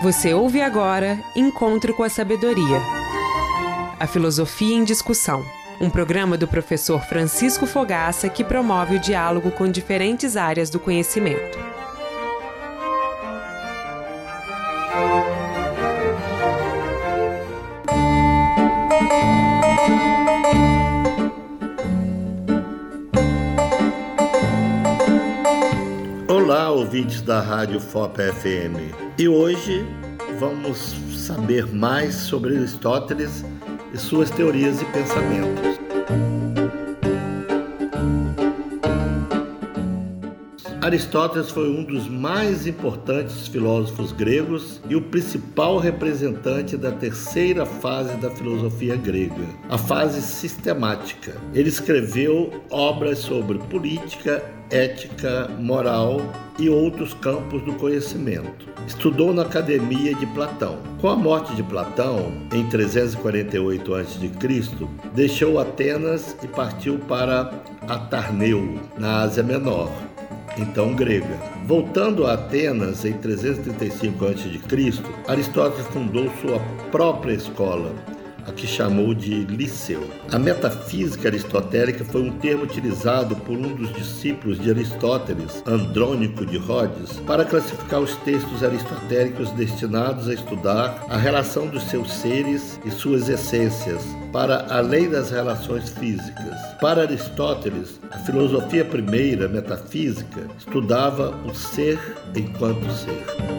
Você ouve agora Encontro com a Sabedoria. A Filosofia em Discussão. Um programa do professor Francisco Fogaça que promove o diálogo com diferentes áreas do conhecimento. Olá, ouvintes da Rádio FOP FM. E hoje vamos saber mais sobre Aristóteles e suas teorias e pensamentos. Aristóteles foi um dos mais importantes filósofos gregos e o principal representante da terceira fase da filosofia grega, a fase sistemática. Ele escreveu obras sobre política, ética, moral e outros campos do conhecimento. Estudou na Academia de Platão. Com a morte de Platão, em 348 a.C., deixou Atenas e partiu para Atarneu, na Ásia Menor, então grega. Voltando a Atenas em 335 a.C., Aristóteles fundou sua própria escola, a que chamou de Liceu. A metafísica aristotélica foi um termo utilizado por um dos discípulos de Aristóteles, Andrônico de Rhodes, para classificar os textos aristotélicos destinados a estudar a relação dos seus seres e suas essências, para além das relações físicas. Para Aristóteles, a filosofia primeira, metafísica, estudava o ser enquanto ser.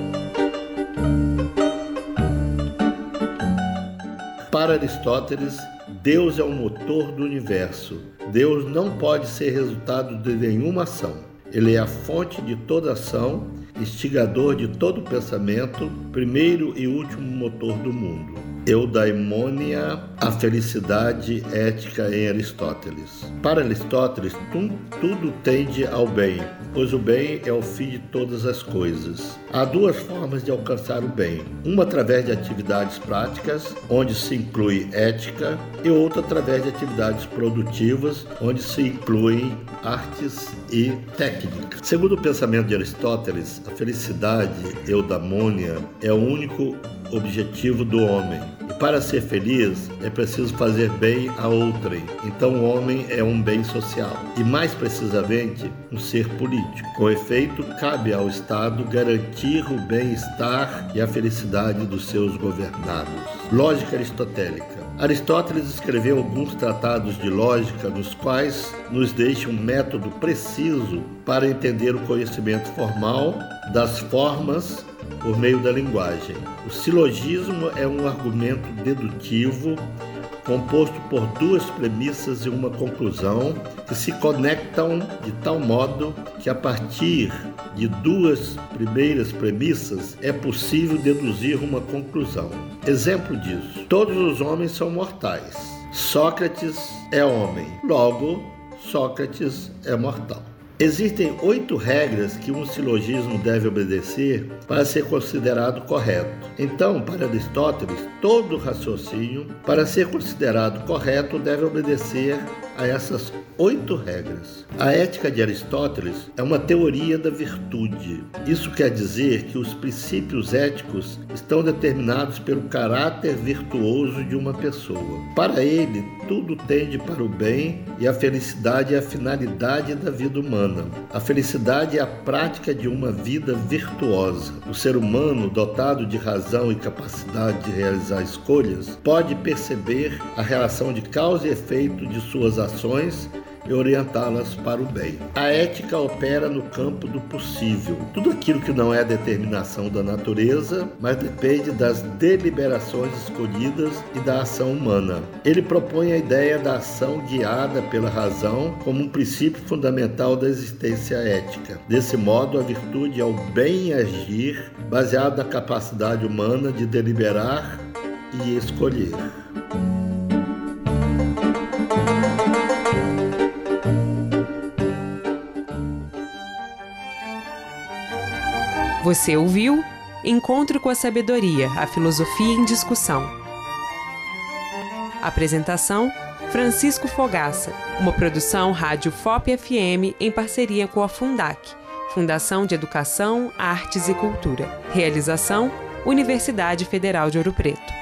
Para Aristóteles, Deus é o motor do universo. Deus não pode ser resultado de nenhuma ação. Ele é a fonte de toda ação, instigador de todo pensamento, primeiro e último motor do mundo. Eudaimonia, a felicidade ética em Aristóteles. Para Aristóteles, tudo tende ao bem, pois o bem é o fim de todas as coisas. Há duas formas de alcançar o bem: uma através de atividades práticas, onde se inclui ética, e outra através de atividades produtivas, onde se incluem artes e técnicas. Segundo o pensamento de Aristóteles, a felicidade, eudamônia, é o único objetivo do homem. Para ser feliz é preciso fazer bem a outrem. Então o homem é um bem social e mais precisamente um ser político. Com efeito, cabe ao Estado garantir o bem-estar e a felicidade dos seus governados. Lógica aristotélica. Aristóteles escreveu alguns tratados de lógica, nos quais nos deixa um método preciso para entender o conhecimento formal das formas por meio da linguagem. O silogismo é um argumento dedutivo composto por duas premissas e uma conclusão que se conectam de tal modo que a partir de duas primeiras premissas é possível deduzir uma conclusão. Exemplo disso: todos os homens são mortais. Sócrates é homem, logo Sócrates é mortal. Existem oito regras que um silogismo deve obedecer para ser considerado correto. Então, para Aristóteles, todo raciocínio, para ser considerado correto, deve obedecer a essas oito regras. A ética de Aristóteles é uma teoria da virtude. Isso quer dizer que os princípios éticos estão determinados pelo caráter virtuoso de uma pessoa. Para ele, tudo tende para o bem e a felicidade é a finalidade da vida humana. A felicidade é a prática de uma vida virtuosa. O ser humano, dotado de razão e capacidade de realizar escolhas, pode perceber a relação de causa e efeito de suas ações ações e orientá-las para o bem. A ética opera no campo do possível. Tudo aquilo que não é determinação da natureza, mas depende das deliberações escolhidas e da ação humana. Ele propõe a ideia da ação guiada pela razão como um princípio fundamental da existência ética. Desse modo, a virtude é o bem agir, baseado na capacidade humana de deliberar e escolher. Você ouviu Encontro com a Sabedoria, a Filosofia em Discussão. Apresentação: Francisco Fogaça, uma produção Rádio FOP FM em parceria com a Fundac, Fundação de Educação, Artes e Cultura. Realização: Universidade Federal de Ouro Preto.